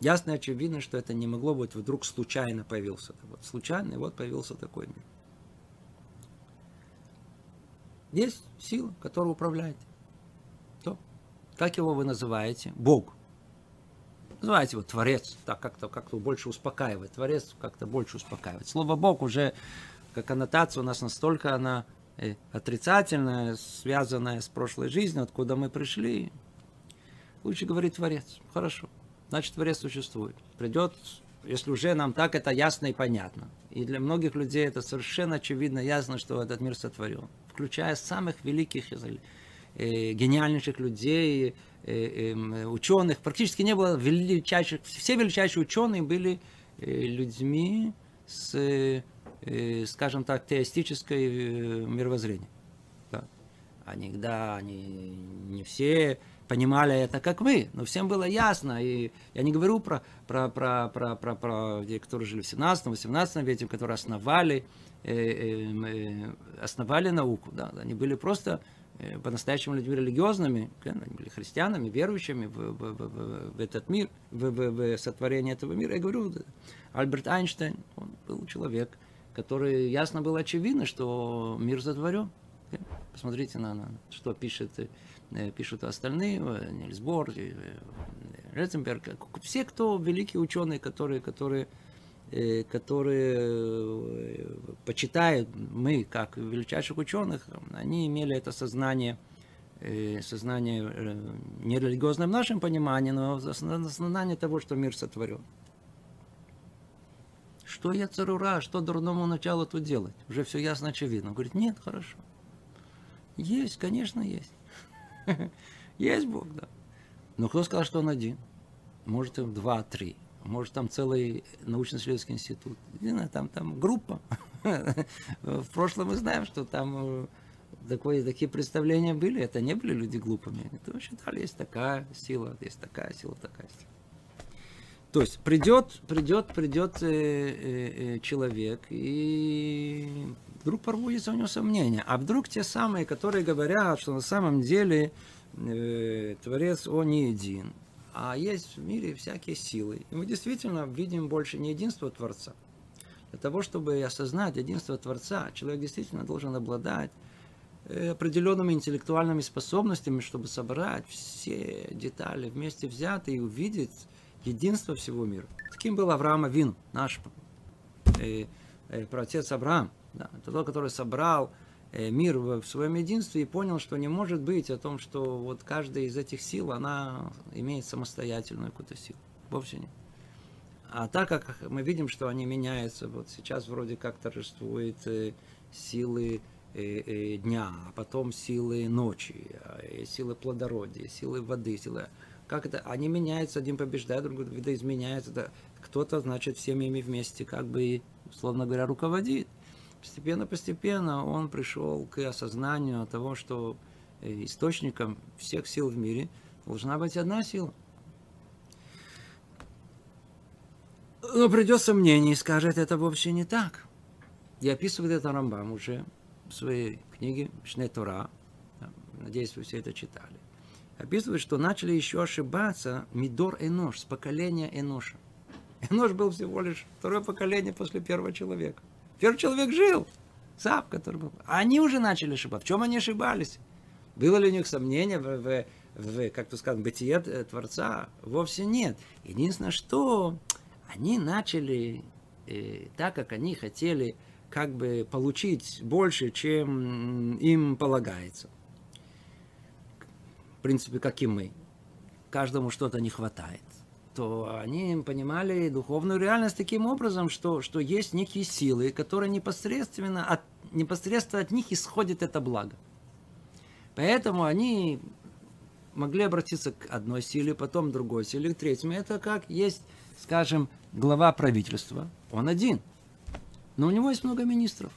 Ясно и очевидно, что это не могло быть вдруг случайно появился. Вот случайно, и вот появился такой мир. Есть сила, которая управляет. То, как его вы называете? Бог. Называйте его Творец, так как-то как больше успокаивает. Творец как-то больше успокаивает. Слово Бог уже, как аннотация, у нас настолько она отрицательная, связанная с прошлой жизнью, откуда мы пришли. Лучше говорить Творец. Хорошо. Значит, Творец существует. Придет, если уже нам так это ясно и понятно. И для многих людей это совершенно очевидно, ясно, что этот мир сотворен. Включая самых великих, э, гениальнейших людей, Э, эм, ученых, практически не было величайших, все величайшие ученые были э, людьми с, скажем так, теистической мировоззрением. Да. Они, да, они не все понимали это, как мы, но всем было ясно. И я не говорю про, про, про, про, про, про людей, которые жили в 17-18 веке, которые основали, основали науку. Да. Они были просто Э, по-настоящему людьми религиозными, они были христианами, верующими в, в, в, в этот мир, в, в, в сотворение этого мира. Я говорю, Альберт Эйнштейн, он был человек, который ясно было очевидно, что мир затворен. Посмотрите на, на что пишет, э, пишут остальные, э, Нильс Бор, все, кто великие ученые, которые, которые Э, которые э, почитают мы, как величайших ученых, они имели это сознание, э, сознание не религиозное в нашем понимании, но сознание того, что мир сотворен. Что я царура, что дурному началу тут делать? Уже все ясно, очевидно. Он говорит, нет, хорошо. Есть, конечно, есть. Есть Бог, да. Но кто сказал, что он один? Может, им два, три может там целый научно-исследовательский институт. Не знаю, там, там группа. В прошлом мы знаем, что там э, такое, такие представления были. Это не были люди глупыми. Это считали, есть такая сила, есть такая сила, такая сила. То есть придет, придет, придет э, э, э, человек, и вдруг пробудется у него сомнение. А вдруг те самые, которые говорят, что на самом деле э, Творец, он не един а есть в мире всякие силы. И мы действительно видим больше не единство Творца. Для того, чтобы осознать единство Творца, человек действительно должен обладать э, определенными интеллектуальными способностями, чтобы собрать все детали вместе взятые и увидеть единство всего мира. Таким был Авраам Авин, наш э, э, праотец Авраам. Да, это тот, который собрал Э, мир в своем единстве и понял, что не может быть о том, что вот каждая из этих сил, она имеет самостоятельную какую-то силу. Вовсе нет. А так как мы видим, что они меняются, вот сейчас вроде как торжествуют э, силы э, дня, а потом силы ночи, а, силы плодородия, силы воды, силы... Как это? Они меняются, один побеждает, другой видоизменяется. Да. Кто-то, значит, всеми ими вместе как бы, условно говоря, руководит. Постепенно-постепенно он пришел к осознанию того, что э, источником всех сил в мире должна быть одна сила. Но придет сомнение и скажет, это вовсе не так. И описывает это Рамбам уже в своей книге Шне Тора. Надеюсь, вы все это читали. Описывает, что начали еще ошибаться Мидор Энош, с поколения Эноша. Энош был всего лишь второе поколение после первого человека. Первый человек жил, сам, который был. А они уже начали ошибаться. В чем они ошибались? Было ли у них сомнение в, в, в как то сказать, бытие Творца? Вовсе нет. Единственное, что они начали э, так, как они хотели, как бы получить больше, чем им полагается. В принципе, как и мы. Каждому что-то не хватает то они понимали духовную реальность таким образом, что, что есть некие силы, которые непосредственно от, непосредственно от них исходит это благо. Поэтому они могли обратиться к одной силе, потом другой силе, к третьему. Это как есть, скажем, глава правительства, он один, но у него есть много министров.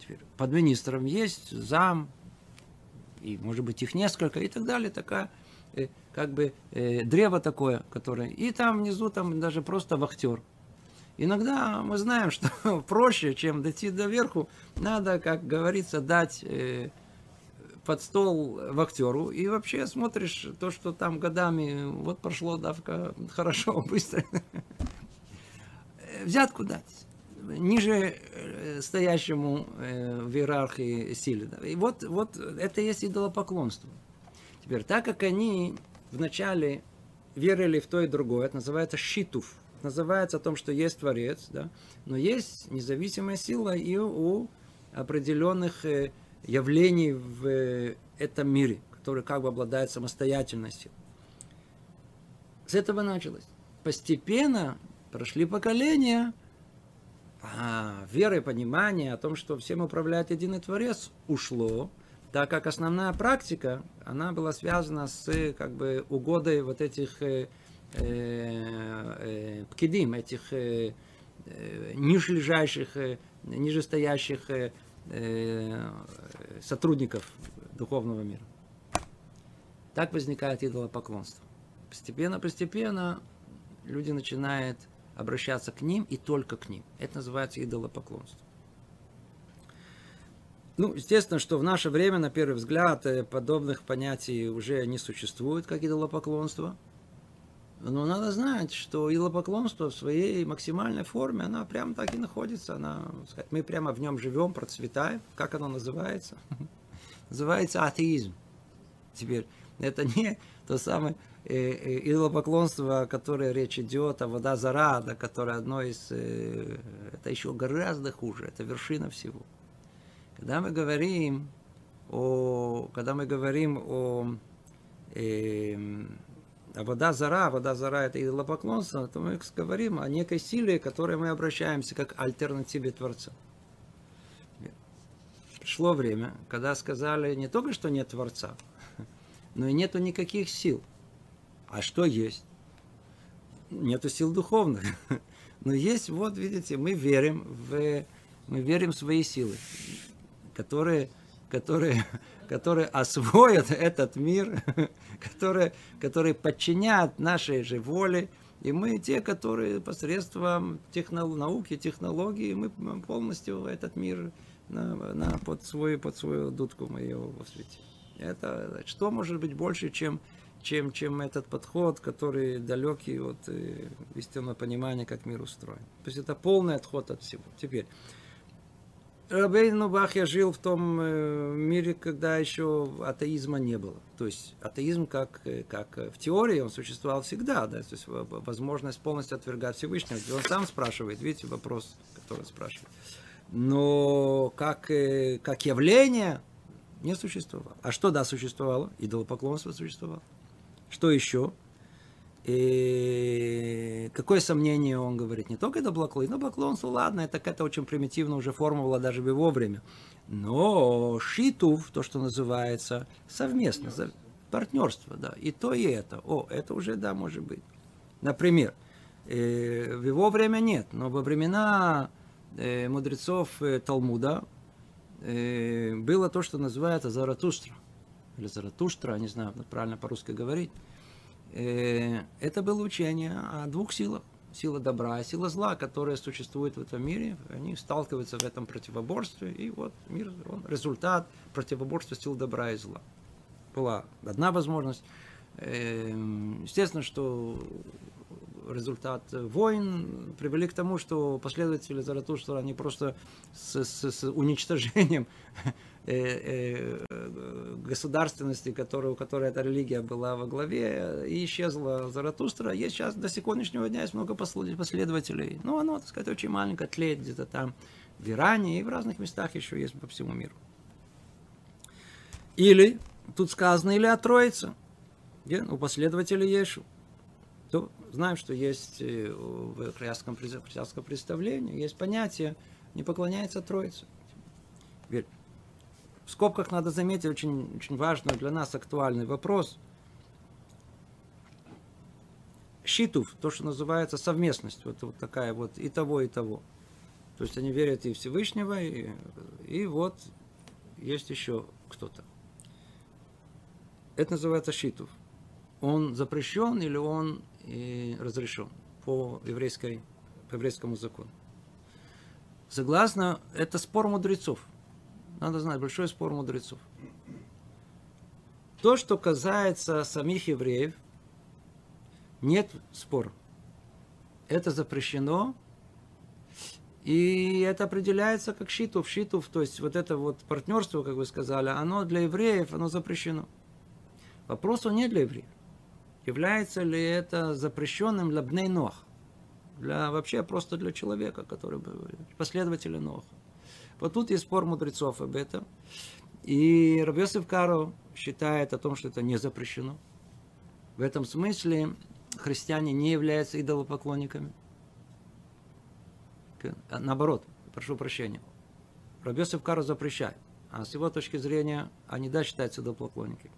Теперь под министром есть зам, и может быть их несколько и так далее, такая Э, как бы э, древо такое, которое... И там внизу там даже просто вахтер. Иногда мы знаем, что проще, чем дойти до верху, надо, как говорится, дать э, под стол в актеру и вообще смотришь то, что там годами вот прошло давка хорошо, быстро. Взятку дать ниже э, стоящему э, в иерархии силе. И вот, вот это есть идолопоклонство. Теперь, так как они вначале верили в то и другое, это называется щитув. Это называется о том, что есть Творец, да? но есть независимая сила и у определенных э, явлений в этом мире, которые как бы обладают самостоятельностью. С этого началось. Постепенно прошли поколения – а и понимание о том, что всем управляет единый Творец, ушло, так как основная практика, она была связана с как бы угодой вот этих э, э, э, пкидим, этих э, э, ниже лежащих, э, ниже стоящих э, э, сотрудников духовного мира. Так возникает идолопоклонство. Постепенно-постепенно люди начинают обращаться к ним и только к ним. Это называется идолопоклонство. Ну, естественно, что в наше время, на первый взгляд, э, подобных понятий уже не существует, как идолопоклонство. Но надо знать, что идолопоклонство в своей максимальной форме, она прямо так и находится. Она, сказать, мы прямо в нем живем, процветаем. Как оно называется? Называется атеизм. Теперь, это не то самое идолопоклонство, о которое речь идет, а вода зара, да, которое одно из... Э, это еще гораздо хуже, это вершина всего. Когда мы говорим о... Когда мы говорим о... Э, а вода зара, вода зара это идолопоклонство, то мы говорим о некой силе, к которой мы обращаемся как альтернативе Творца. Пришло время, когда сказали не только, что нет Творца, но и нету никаких сил – а что есть? Нету сил духовных. Но есть, вот видите, мы верим в, мы верим в свои силы, которые, которые, которые освоят этот мир, которые, которые подчинят нашей же воле. И мы те, которые посредством техно, науки, технологий, мы полностью этот мир на, на, под, свою, под свою дудку мы его осветим. Это что может быть больше, чем чем, чем этот подход, который далекий от э, истинного понимания, как мир устроен. То есть это полный отход от всего. Теперь, Рабейн Бахья жил в том э, мире, когда еще атеизма не было. То есть атеизм как, э, как в теории он существовал всегда, да, то есть возможность полностью отвергать Всевышнего. Он сам спрашивает, видите, вопрос, который спрашивает. Но как, э, как явление не существовало. А что да существовало? Идолопоклонство существовало. Что еще? И какое сомнение он говорит? Не только это блоклон, но блоклонство, ладно, это какая-то очень примитивная уже форма была даже в его время. Но шитув, то, что называется, совместно, партнерство, да, и то, и это. О, это уже, да, может быть. Например, э, в его время нет, но во времена э, мудрецов э, Талмуда было то, что называется Заратустра или Заратуштра, не знаю, правильно по-русски говорить, э, это было учение о двух силах. Сила добра и сила зла, которые существуют в этом мире, они сталкиваются в этом противоборстве, и вот мир, он результат противоборства сил добра и зла. Была одна возможность. Э, естественно, что результат войн привели к тому, что последователи Заратуштра, они просто с, с, с уничтожением Э, э, государственности, которая, у которой эта религия была во главе, и исчезла Заратустра. Есть сейчас до сегодняшнего дня есть много последователей. Но оно, так сказать, очень маленькое, тлеет где-то там в Иране и в разных местах еще есть по всему миру. Или, тут сказано, или о Троице, где у последователей Ешу. То знаем, что есть э, в христианском, христианском представлении, есть понятие «не поклоняется Троице». Теперь, в скобках надо заметить очень, очень важный для нас актуальный вопрос. Щитов, то, что называется совместность, вот, вот такая вот и того, и того. То есть они верят и Всевышнего, и, и вот есть еще кто-то. Это называется щитов. Он запрещен или он и разрешен по, еврейской, по еврейскому закону. Согласно, это спор мудрецов – надо знать, большой спор мудрецов. то, что касается самих евреев, нет спора. Это запрещено, и это определяется как щитов, щитов, то есть вот это вот партнерство, как вы сказали, оно для евреев, оно запрещено. Вопрос он не для евреев. Является ли это запрещенным для бней ног? Для, вообще просто для человека, который последователь Ноха. Вот тут есть спор мудрецов об этом. И Рабьосиф Каро считает о том, что это не запрещено. В этом смысле христиане не являются идолопоклонниками. Наоборот, прошу прощения. Рабьосиф Каро запрещает. А с его точки зрения, они да считаются идолопоклонниками.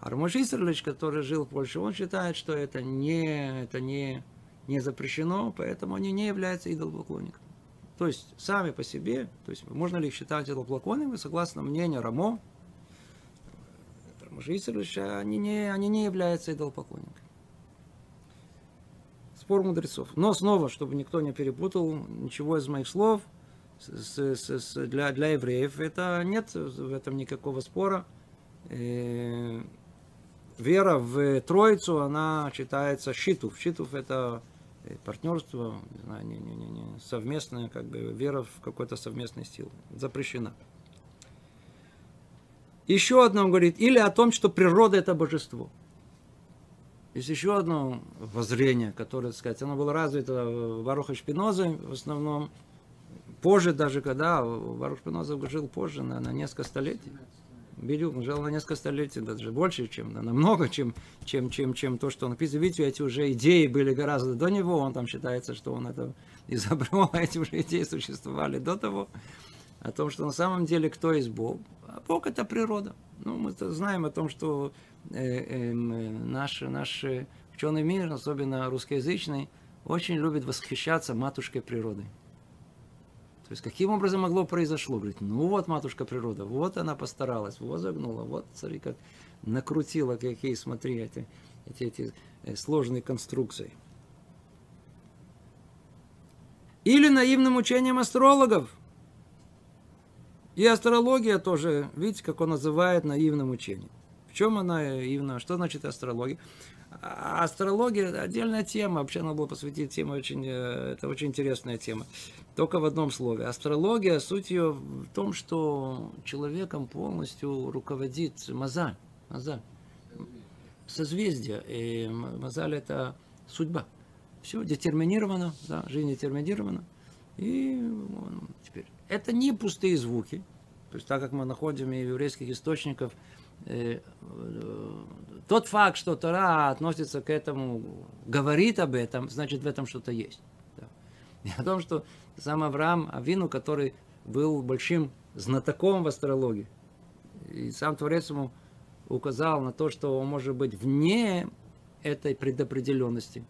А Рамош Исерлич, который жил в Польше, он считает, что это не, это не, не запрещено, поэтому они не являются идолопоклонниками. То есть сами по себе, то есть можно ли их считать идолопоклонниками, согласно мнению Рамо, Рамош Исерлич, они не, они не являются идолопоклонниками. Спор мудрецов. Но снова, чтобы никто не перепутал ничего из моих слов, с, с, с, для, для евреев это нет в этом никакого спора. Вера в Троицу, она считается щитов. Щитов это э, партнерство, не знаю, не, не, не, не, совместная, как бы, вера в какой-то совместный стил. Запрещена. Еще одно он говорит, или о том, что природа это божество. Есть еще одно воззрение, которое, так сказать, оно было развито в Баруха Шпиноза в основном, позже даже, когда Барух Шпиноза жил позже, на, на несколько столетий. Бедюк жил на несколько столетий, даже больше, чем, намного, чем, чем, чем, чем то, что он написано. Видите, эти уже идеи были гораздо до него, он там считается, что он это изобрел, а эти уже идеи существовали до того. О том, что на самом деле кто есть Бог. А Бог это природа. Ну, мы знаем о том, что э, э, наш, наш ученый мир, особенно русскоязычный, очень любит восхищаться матушкой природой. То есть, каким образом могло произошло? Говорит, ну вот матушка природа, вот она постаралась, вот загнула, вот, смотри, как накрутила, какие, смотри, эти, эти, эти э, сложные конструкции. Или наивным учением астрологов. И астрология тоже, видите, как он называет наивным учением. В чем она наивна? Что значит астрология? Астрология отдельная тема, вообще надо было посвятить тему очень, э, это очень интересная тема. Только в одном слове. Астрология, суть ее в том, что человеком полностью руководит мазаль. мазаль. Созвездие. И мазаль это судьба. Все детерминировано, да, жизнь детерминирована. И теперь это не пустые звуки. То есть так как мы находим и еврейских источниках, э, тот факт, что Тора относится к этому, говорит об этом, значит в этом что-то есть. Да. И о том, что сам Авраам Авину, который был большим знатоком в астрологии, и сам Творец ему указал на то, что он может быть вне этой предопределенности.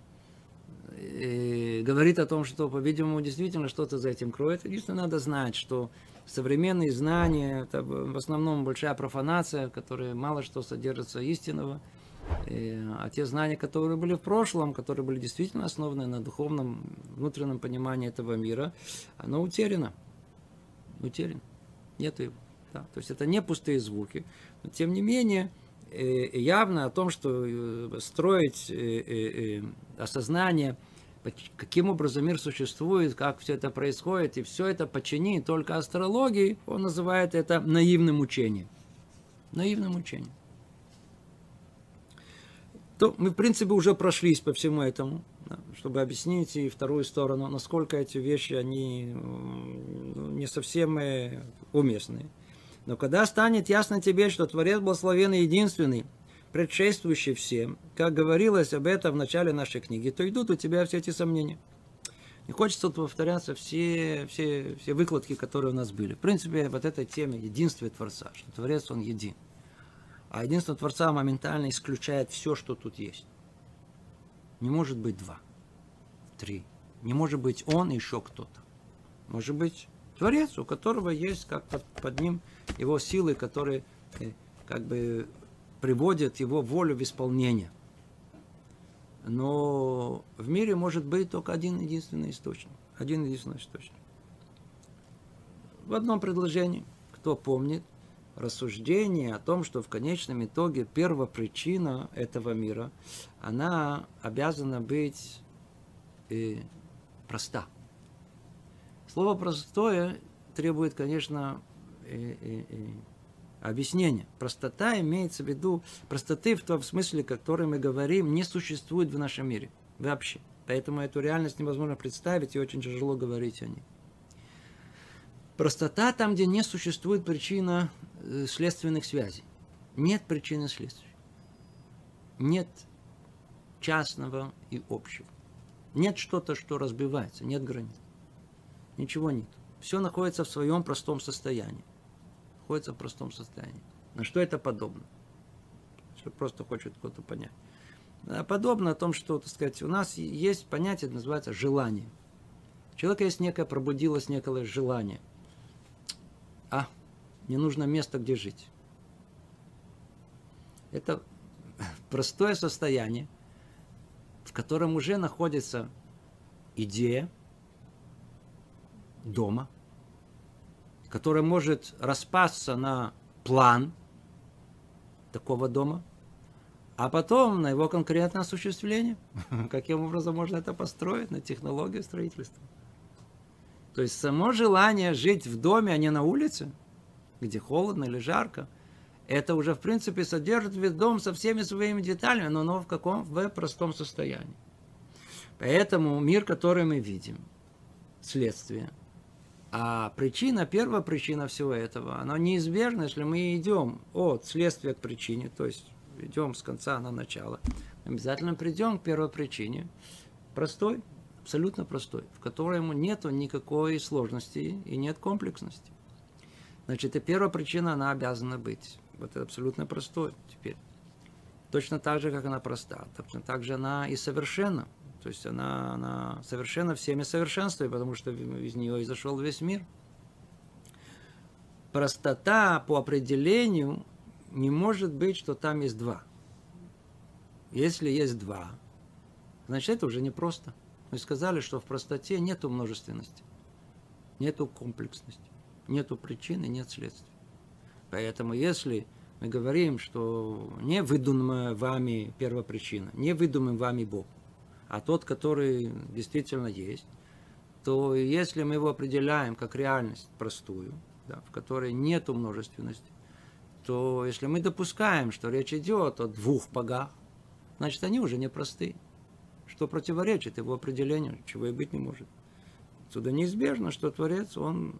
И говорит о том, что, по-видимому, действительно что-то за этим кроет. Единственное, надо знать, что современные знания, это в основном большая профанация, которая мало что содержится истинного. И, а те знания, которые были в прошлом, которые были действительно основаны на духовном, внутреннем понимании этого мира, оно утеряно. Утеряно. Нет его. Да. То есть это не пустые звуки. Но тем не менее, э, явно о том, что э, строить э, осознание – каким образом мир существует, как все это происходит, и все это подчинить только астрологии, он называет это наивным учением. Наивным учением. То мы, в принципе, уже прошлись по всему этому, чтобы объяснить и вторую сторону, насколько эти вещи, они ну, не совсем э, уместны. Но когда станет ясно тебе, что Творец благословен и единственный, предшествующий всем, как говорилось об этом в начале нашей книги, то идут у тебя все эти сомнения. Не хочется повторяться все, все, все выкладки, которые у нас были. В принципе, вот этой теме единствия Творца, что Творец, Он един. А единство Творца моментально исключает все, что тут есть. Не может быть два, три. Не может быть Он и еще кто-то. Может быть Творец, у которого есть как под, под ним его силы, которые э, как бы приводит его волю в исполнение. Но в мире может быть только один единственный источник. Один единственный источник. В одном предложении, кто помнит, рассуждение о том, что в конечном итоге первопричина этого мира, она обязана быть э, проста. Слово простое требует, конечно, э, э, э, объяснения. Простота имеется в виду, простоты в том смысле, который мы говорим, не существует в нашем мире вообще. Поэтому эту реальность невозможно представить и очень тяжело говорить о ней. Простота там, где не существует причина э, следственных связей. Нет причины следствия. Нет частного и общего. Нет что-то, что разбивается, нет границ. Ничего нет. Все находится в своем простом состоянии. Находится в простом состоянии. На что это подобно? Что просто хочет кто-то понять. Подобно о том, что, так сказать, у нас есть понятие, называется желание. У человека есть некое, пробудилось некое желание – а не нужно место, где жить. Это простое состояние, в котором уже находится идея дома, которая может распасться на план такого дома, а потом на его конкретное осуществление. Каким образом можно это построить на технологию строительства? То есть само желание жить в доме, а не на улице, где холодно или жарко, это уже, в принципе, содержит весь дом со всеми своими деталями, но, но в каком? В простом состоянии. Поэтому мир, который мы видим, следствие. А причина, первая причина всего этого, она неизбежна, если мы идем от следствия к причине, то есть идем с конца на начало, обязательно придем к первой причине, простой, абсолютно простой, в котором нет никакой сложности и нет комплексности. Значит, и первая причина, она обязана быть. Вот это абсолютно простой теперь. Точно так же, как она проста. Точно так же она и совершенна. То есть она, она совершенно всеми совершенствует, потому что из нее изошел весь мир. Простота по определению не может быть, что там есть два. Если есть два, значит это уже не просто. Мы сказали, что в простоте нет множественности, нету комплексности, нету причины, нет следствия. Поэтому если мы говорим, что не выдуманная вами первопричина, не выдуман вами Бог, а тот, который действительно есть, то если мы его определяем как реальность простую, да, в которой нет множественности, то если мы допускаем, что речь идет о двух богах, значит они уже не простые что противоречит его определению, чего и быть не может. Отсюда неизбежно, что Творец, он